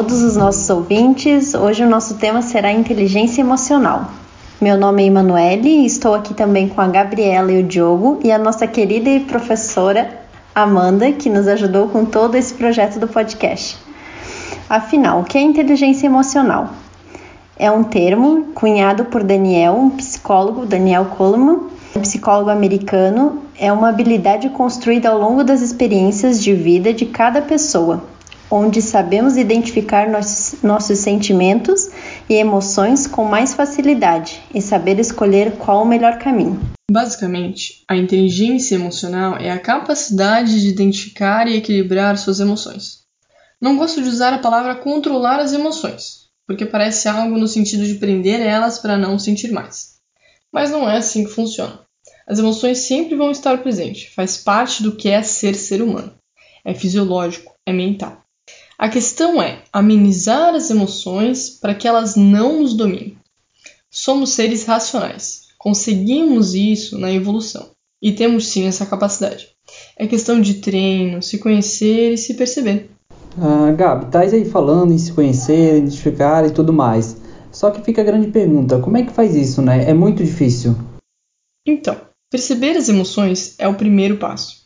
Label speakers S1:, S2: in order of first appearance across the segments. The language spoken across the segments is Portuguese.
S1: todos os nossos ouvintes. Hoje o nosso tema será inteligência emocional. Meu nome é Emanuele e estou aqui também com a Gabriela e o Diogo e a nossa querida e professora Amanda, que nos ajudou com todo esse projeto do podcast. Afinal, o que é inteligência emocional? É um termo cunhado por Daniel, um psicólogo, Daniel Coleman, um psicólogo americano. É uma habilidade construída ao longo das experiências de vida de cada pessoa, onde sabemos identificar nossos, sentimentos e emoções com mais facilidade e saber escolher qual o melhor caminho.
S2: Basicamente, a inteligência emocional é a capacidade de identificar e equilibrar suas emoções. Não gosto de usar a palavra controlar as emoções, porque parece algo no sentido de prender elas para não sentir mais. Mas não é assim que funciona. As emoções sempre vão estar presentes, faz parte do que é ser ser humano. É fisiológico, é mental. A questão é amenizar as emoções para que elas não nos dominem. Somos seres racionais. Conseguimos isso na evolução e temos sim essa capacidade. É questão de treino, se conhecer e se perceber.
S3: Ah, Gabi, tá aí falando em se conhecer, identificar e tudo mais. Só que fica a grande pergunta: como é que faz isso, né? É muito difícil.
S2: Então, perceber as emoções é o primeiro passo.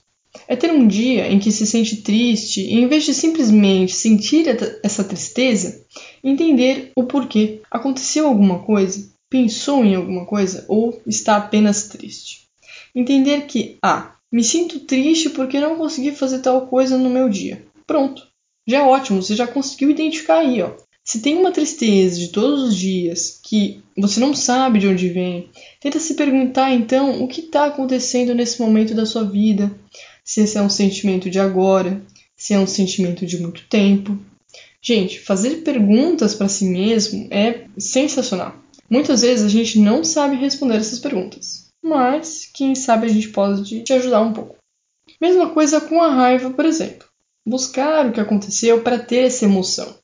S2: É ter um dia em que se sente triste e, em vez de simplesmente sentir essa tristeza, entender o porquê. Aconteceu alguma coisa? Pensou em alguma coisa? Ou está apenas triste? Entender que, ah, me sinto triste porque não consegui fazer tal coisa no meu dia. Pronto. Já é ótimo, você já conseguiu identificar aí, ó. Se tem uma tristeza de todos os dias que você não sabe de onde vem, tenta se perguntar então o que está acontecendo nesse momento da sua vida se esse é um sentimento de agora, se é um sentimento de muito tempo. Gente, fazer perguntas para si mesmo é sensacional. Muitas vezes a gente não sabe responder essas perguntas, mas quem sabe a gente pode te ajudar um pouco. Mesma coisa com a raiva, por exemplo. Buscar o que aconteceu para ter essa emoção.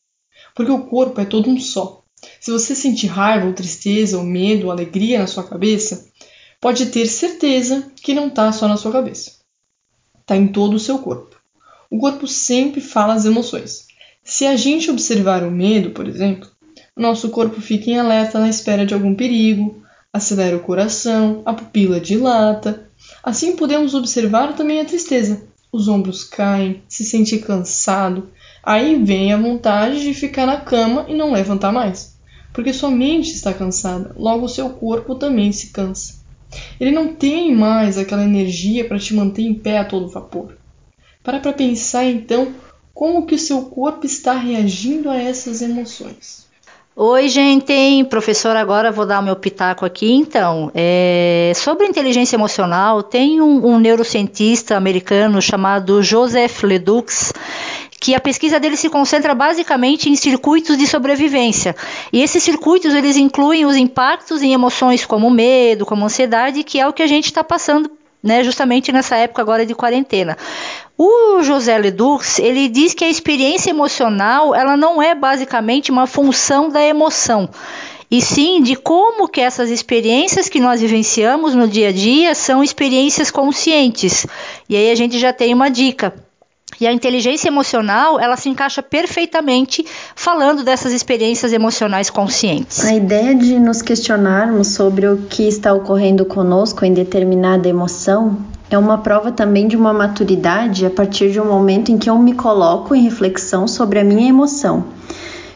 S2: Porque o corpo é todo um só. Se você sentir raiva ou tristeza ou medo ou alegria na sua cabeça, pode ter certeza que não está só na sua cabeça está em todo o seu corpo. O corpo sempre fala as emoções. Se a gente observar o medo, por exemplo, nosso corpo fica em alerta na espera de algum perigo, acelera o coração, a pupila dilata. Assim podemos observar também a tristeza. Os ombros caem, se sente cansado. Aí vem a vontade de ficar na cama e não levantar mais, porque sua mente está cansada, logo o seu corpo também se cansa. Ele não tem mais aquela energia para te manter em pé a todo vapor. Para para pensar então como que o seu corpo está reagindo a essas emoções.
S4: Oi, gente, professor, agora vou dar o meu pitaco aqui. Então, é, sobre inteligência emocional, tem um, um neurocientista americano chamado Joseph Ledux que a pesquisa dele se concentra basicamente em circuitos de sobrevivência. E esses circuitos eles incluem os impactos em emoções como medo, como ansiedade, que é o que a gente está passando né, justamente nessa época agora de quarentena. O José Ledux, ele diz que a experiência emocional, ela não é basicamente uma função da emoção, e sim de como que essas experiências que nós vivenciamos no dia a dia são experiências conscientes. E aí a gente já tem uma dica. E a inteligência emocional, ela se encaixa perfeitamente falando dessas experiências emocionais conscientes.
S1: A ideia de nos questionarmos sobre o que está ocorrendo conosco em determinada emoção é uma prova também de uma maturidade a partir de um momento em que eu me coloco em reflexão sobre a minha emoção.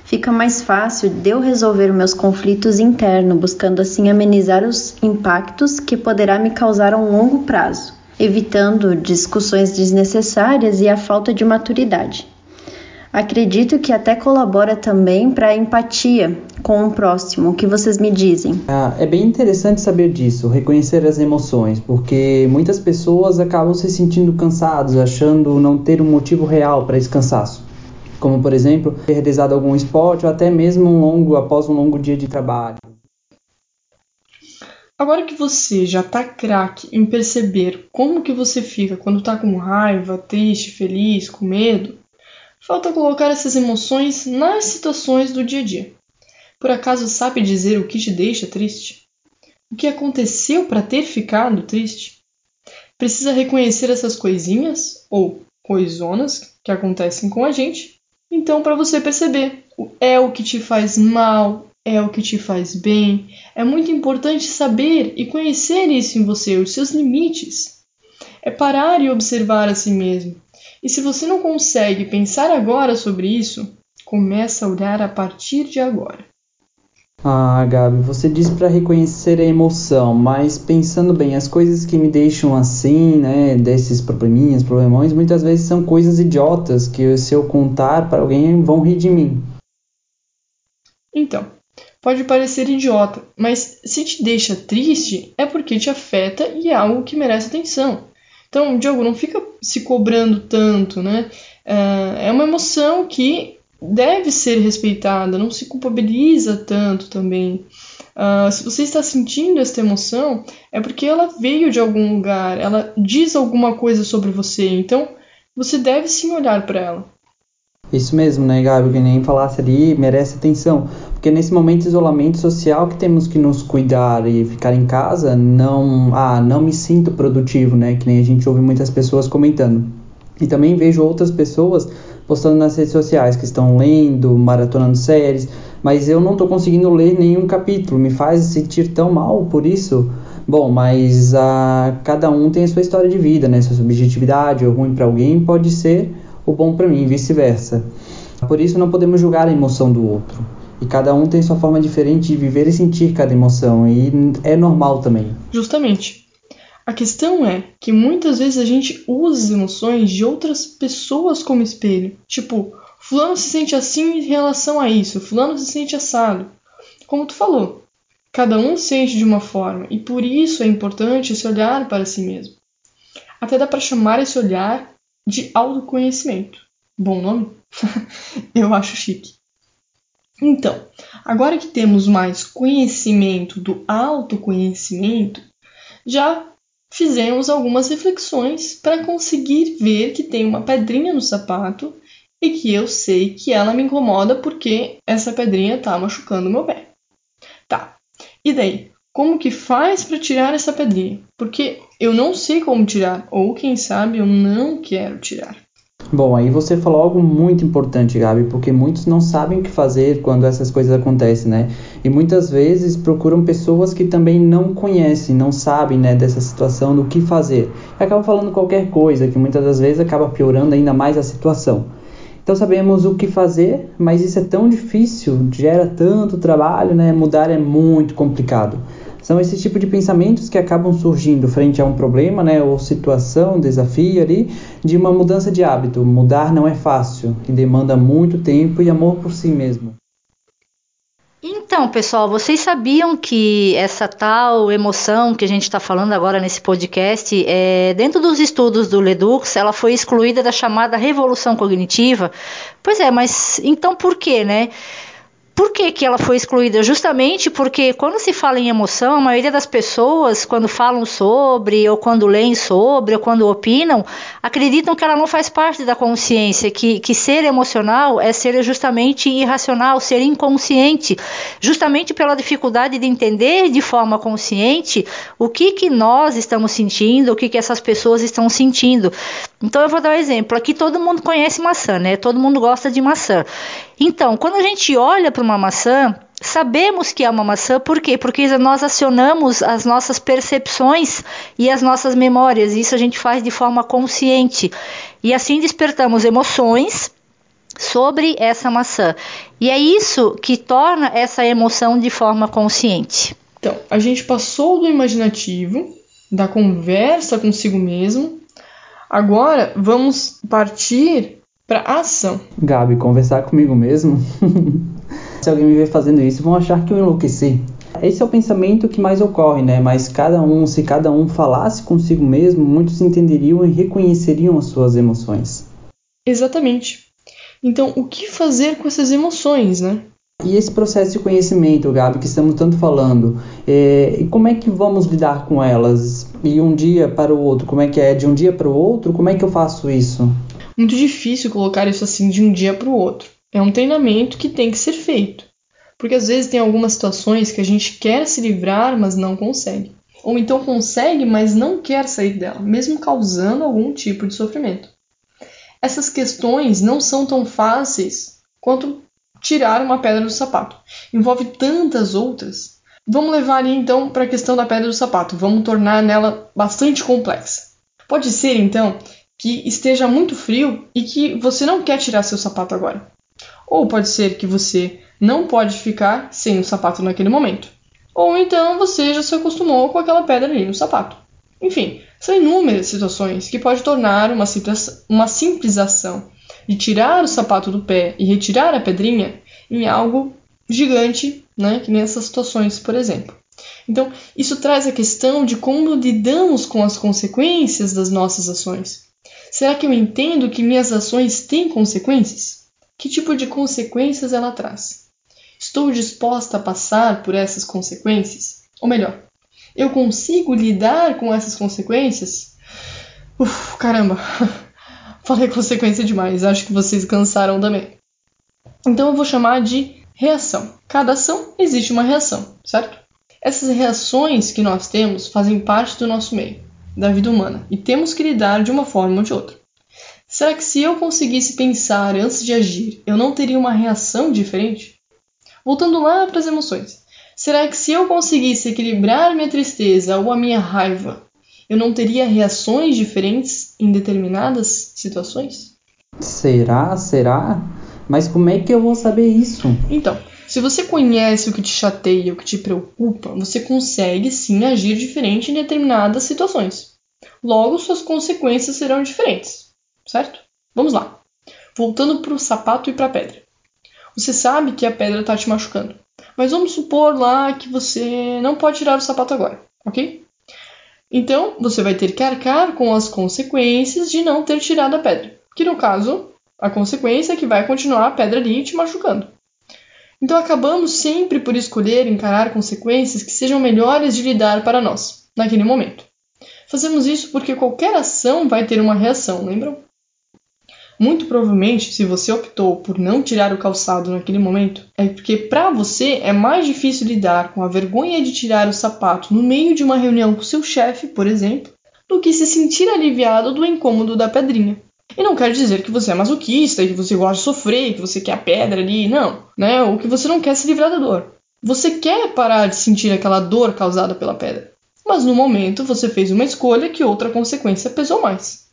S1: Fica mais fácil de eu resolver meus conflitos internos, buscando assim amenizar os impactos que poderá me causar a um longo prazo evitando discussões desnecessárias e a falta de maturidade. Acredito que até colabora também para a empatia com o próximo. O que vocês me dizem?
S3: Ah, é bem interessante saber disso, reconhecer as emoções, porque muitas pessoas acabam se sentindo cansados, achando não ter um motivo real para esse cansaço. Como, por exemplo, ter realizado algum esporte ou até mesmo um longo após um longo dia de trabalho.
S2: Agora que você já tá craque em perceber como que você fica quando tá com raiva, triste, feliz, com medo, falta colocar essas emoções nas situações do dia a dia. Por acaso sabe dizer o que te deixa triste? O que aconteceu para ter ficado triste? Precisa reconhecer essas coisinhas ou coisonas que acontecem com a gente Então, para você perceber, é o que te faz mal, é o que te faz bem. É muito importante saber e conhecer isso em você, os seus limites. É parar e observar a si mesmo. E se você não consegue pensar agora sobre isso, começa a olhar a partir de agora.
S3: Ah, Gabi, você disse para reconhecer a emoção, mas pensando bem, as coisas que me deixam assim, né, desses probleminhas, problemões, muitas vezes são coisas idiotas que se eu contar para alguém vão rir de mim.
S2: Então, pode parecer idiota, mas se te deixa triste é porque te afeta e é algo que merece atenção. Então, Diogo, não fica se cobrando tanto, né? É, é uma emoção que deve ser respeitada, não se culpabiliza tanto também. Uh, se você está sentindo esta emoção, é porque ela veio de algum lugar, ela diz alguma coisa sobre você, então você deve sim olhar para ela.
S3: Isso mesmo, né, Gabi? Que nem falasse ali, merece atenção. Porque nesse momento de isolamento social que temos que nos cuidar e ficar em casa, não, ah, não me sinto produtivo, né? Que nem a gente ouve muitas pessoas comentando. E também vejo outras pessoas postando nas redes sociais que estão lendo, maratonando séries, mas eu não estou conseguindo ler nenhum capítulo, me faz sentir tão mal por isso. Bom, mas a, cada um tem a sua história de vida, né? Sua subjetividade, o ruim para alguém pode ser o bom para mim, vice-versa. Por isso não podemos julgar a emoção do outro. E cada um tem sua forma diferente de viver e sentir cada emoção, e é normal também.
S2: Justamente. A questão é que muitas vezes a gente usa as emoções de outras pessoas como espelho. Tipo, fulano se sente assim em relação a isso, fulano se sente assado. Como tu falou, cada um sente de uma forma e por isso é importante esse olhar para si mesmo. Até dá para chamar esse olhar de autoconhecimento. Bom nome? Eu acho chique. Então, agora que temos mais conhecimento do autoconhecimento, já fizemos algumas reflexões para conseguir ver que tem uma pedrinha no sapato e que eu sei que ela me incomoda porque essa pedrinha está machucando meu pé. Tá. E daí? Como que faz para tirar essa pedrinha? Porque eu não sei como tirar, ou quem sabe eu não quero tirar.
S3: Bom, aí você falou algo muito importante, Gabi, porque muitos não sabem o que fazer quando essas coisas acontecem, né? E muitas vezes procuram pessoas que também não conhecem, não sabem, né, dessa situação, do que fazer. E acabam falando qualquer coisa, que muitas das vezes acaba piorando ainda mais a situação. Então sabemos o que fazer, mas isso é tão difícil, gera tanto trabalho, né? Mudar é muito complicado. São esse tipo de pensamentos que acabam surgindo frente a um problema, né, ou situação, desafio ali, de uma mudança de hábito. Mudar não é fácil e demanda muito tempo e amor por si mesmo.
S4: Então, pessoal, vocês sabiam que essa tal emoção que a gente está falando agora nesse podcast, é, dentro dos estudos do Ledux, ela foi excluída da chamada revolução cognitiva? Pois é, mas então por quê, né? Por que, que ela foi excluída? Justamente porque quando se fala em emoção, a maioria das pessoas, quando falam sobre, ou quando leem sobre, ou quando opinam, acreditam que ela não faz parte da consciência, que, que ser emocional é ser justamente irracional, ser inconsciente, justamente pela dificuldade de entender de forma consciente o que, que nós estamos sentindo, o que, que essas pessoas estão sentindo. Então eu vou dar um exemplo. Aqui todo mundo conhece maçã, né? Todo mundo gosta de maçã. Então, quando a gente olha para uma maçã, sabemos que é uma maçã, por quê? Porque nós acionamos as nossas percepções e as nossas memórias. Isso a gente faz de forma consciente. E assim despertamos emoções sobre essa maçã. E é isso que torna essa emoção de forma consciente.
S2: Então, a gente passou do imaginativo, da conversa consigo mesmo. Agora vamos partir para ação.
S3: Gabi, conversar comigo mesmo? Se alguém me ver fazendo isso, vão achar que eu enlouqueci. Esse é o pensamento que mais ocorre, né? Mas cada um, se cada um falasse consigo mesmo, muitos entenderiam e reconheceriam as suas emoções.
S2: Exatamente. Então, o que fazer com essas emoções, né?
S3: E esse processo de conhecimento, Gabi, que estamos tanto falando, é, e como é que vamos lidar com elas? E um dia para o outro, como é que é? De um dia para o outro, como é que eu faço isso?
S2: Muito difícil colocar isso assim de um dia para o outro. É um treinamento que tem que ser feito. Porque às vezes tem algumas situações que a gente quer se livrar, mas não consegue. Ou então consegue, mas não quer sair dela, mesmo causando algum tipo de sofrimento. essas questões não são tão fáceis quanto tirar uma pedra do sapato. Envolve tantas outras. Vamos levar então para a questão da pedra do sapato. Vamos tornar nela bastante complexa. Pode ser então que esteja muito frio e que você não quer tirar seu sapato agora. Ou pode ser que você não pode ficar sem o sapato naquele momento. Ou então você já se acostumou com aquela pedra ali no sapato. Enfim, são inúmeras situações que pode tornar uma simples, uma simples ação de tirar o sapato do pé e retirar a pedrinha em algo gigante, né? Que nessas situações, por exemplo. Então, isso traz a questão de como lidamos com as consequências das nossas ações. Será que eu entendo que minhas ações têm consequências? Que tipo de consequências ela traz? Estou disposta a passar por essas consequências? Ou melhor, eu consigo lidar com essas consequências? Uf, caramba! Falei consequência demais, acho que vocês cansaram também. Então eu vou chamar de reação. Cada ação existe uma reação, certo? Essas reações que nós temos fazem parte do nosso meio, da vida humana, e temos que lidar de uma forma ou de outra. Será que se eu conseguisse pensar antes de agir, eu não teria uma reação diferente? Voltando lá para as emoções. Será que se eu conseguisse equilibrar minha tristeza ou a minha raiva, eu não teria reações diferentes em determinadas situações?
S3: Será? Será? Mas como é que eu vou saber isso?
S2: Então, se você conhece o que te chateia, o que te preocupa, você consegue sim agir diferente em determinadas situações. Logo, suas consequências serão diferentes, certo? Vamos lá. Voltando para o sapato e para a pedra. Você sabe que a pedra está te machucando, mas vamos supor lá que você não pode tirar o sapato agora, ok? Então, você vai ter que arcar com as consequências de não ter tirado a pedra, que no caso a consequência é que vai continuar a pedra ali te machucando. Então acabamos sempre por escolher encarar consequências que sejam melhores de lidar para nós, naquele momento. Fazemos isso porque qualquer ação vai ter uma reação, lembram? Muito provavelmente, se você optou por não tirar o calçado naquele momento, é porque para você é mais difícil lidar com a vergonha de tirar o sapato no meio de uma reunião com seu chefe, por exemplo, do que se sentir aliviado do incômodo da pedrinha. E não quer dizer que você é masoquista, que você gosta de sofrer, que você quer a pedra ali, não, né? Ou que você não quer se livrar da dor. Você quer parar de sentir aquela dor causada pela pedra. Mas no momento você fez uma escolha que outra consequência pesou mais.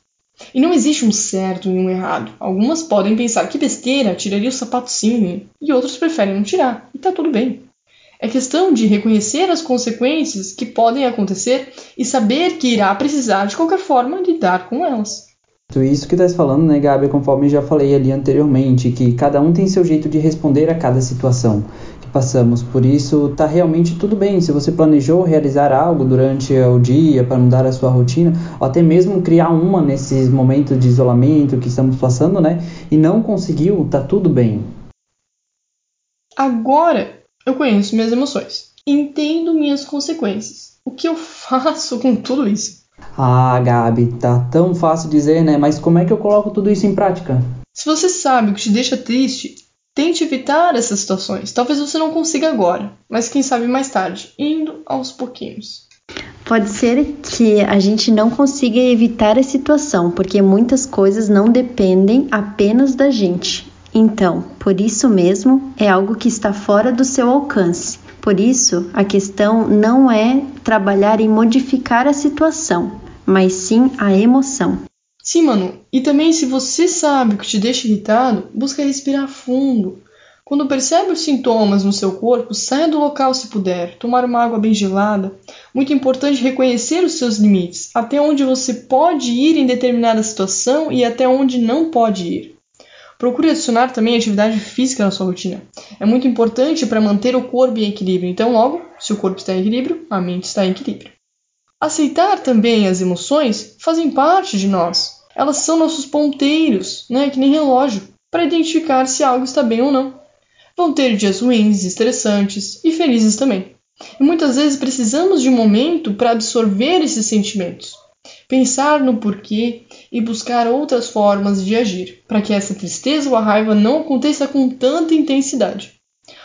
S2: E não existe um certo e um errado. Algumas podem pensar que besteira, tiraria o sapato sim, e outros preferem não tirar, e tá tudo bem. É questão de reconhecer as consequências que podem acontecer e saber que irá precisar de qualquer forma lidar com elas.
S3: Isso que estás falando, né, Gabi, conforme já falei ali anteriormente, que cada um tem seu jeito de responder a cada situação que passamos. Por isso, tá realmente tudo bem. Se você planejou realizar algo durante o dia para mudar a sua rotina, ou até mesmo criar uma nesses momentos de isolamento que estamos passando, né, e não conseguiu, tá tudo bem.
S2: Agora eu conheço minhas emoções, entendo minhas consequências. O que eu faço com tudo isso?
S3: Ah, Gabi, tá tão fácil dizer, né? Mas como é que eu coloco tudo isso em prática?
S2: Se você sabe o que te deixa triste, tente evitar essas situações. Talvez você não consiga agora, mas quem sabe mais tarde, indo aos pouquinhos.
S1: Pode ser que a gente não consiga evitar a situação, porque muitas coisas não dependem apenas da gente. Então, por isso mesmo, é algo que está fora do seu alcance. Por isso, a questão não é trabalhar em modificar a situação, mas sim a emoção.
S2: Sim, Manu. E também, se você sabe o que te deixa irritado, busca respirar fundo. Quando percebe os sintomas no seu corpo, saia do local se puder, tomar uma água bem gelada. Muito importante reconhecer os seus limites, até onde você pode ir em determinada situação e até onde não pode ir. Procure adicionar também atividade física na sua rotina. É muito importante para manter o corpo em equilíbrio. Então, logo, se o corpo está em equilíbrio, a mente está em equilíbrio. Aceitar também as emoções fazem parte de nós. Elas são nossos ponteiros, né, que nem relógio, para identificar se algo está bem ou não. Vão ter dias ruins, estressantes e felizes também. E muitas vezes precisamos de um momento para absorver esses sentimentos pensar no porquê e buscar outras formas de agir, para que essa tristeza ou a raiva não aconteça com tanta intensidade.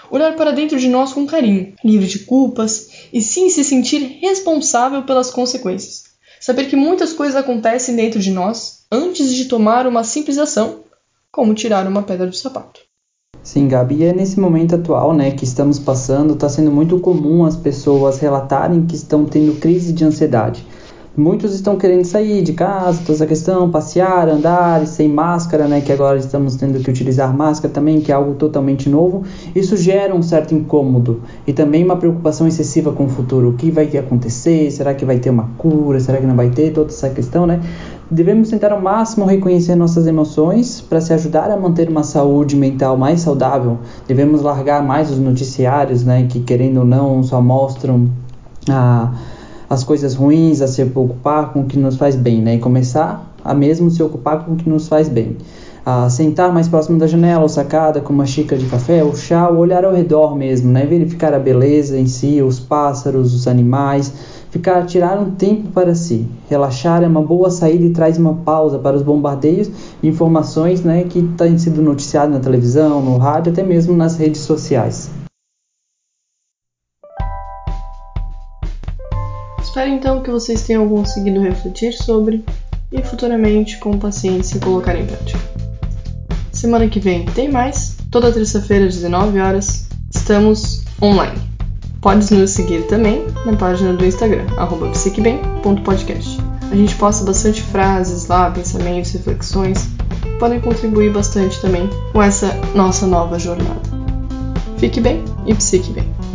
S2: Olhar para dentro de nós com carinho, livre de culpas e sim se sentir responsável pelas consequências. Saber que muitas coisas acontecem dentro de nós antes de tomar uma simples ação, como tirar uma pedra do sapato.
S3: Sim, Gabi, é nesse momento atual, né, que estamos passando, está sendo muito comum as pessoas relatarem que estão tendo crise de ansiedade. Muitos estão querendo sair de casa, toda essa questão, passear, andar, sem máscara, né? Que agora estamos tendo que utilizar máscara também, que é algo totalmente novo. Isso gera um certo incômodo e também uma preocupação excessiva com o futuro. O que vai acontecer? Será que vai ter uma cura? Será que não vai ter? Toda essa questão, né? Devemos tentar ao máximo reconhecer nossas emoções para se ajudar a manter uma saúde mental mais saudável. Devemos largar mais os noticiários, né? Que querendo ou não só mostram a as coisas ruins, a se preocupar com o que nos faz bem, né? E começar a mesmo se ocupar com o que nos faz bem. A sentar mais próximo da janela ou sacada com uma xícara de café ou chá, ou olhar ao redor mesmo, né? Verificar a beleza em si, os pássaros, os animais, ficar tirar um tempo para si. Relaxar é uma boa saída e traz uma pausa para os bombardeios de informações, né, que têm sido noticiados na televisão, no rádio, até mesmo nas redes sociais.
S2: Espero então que vocês tenham conseguido refletir sobre e futuramente, com paciência, colocar em prática. Semana que vem tem mais, toda terça-feira às 19 horas, estamos online. Podes nos seguir também na página do Instagram, psiquebem.podcast. A gente posta bastante frases lá, pensamentos, reflexões, podem contribuir bastante também com essa nossa nova jornada. Fique bem e psique bem.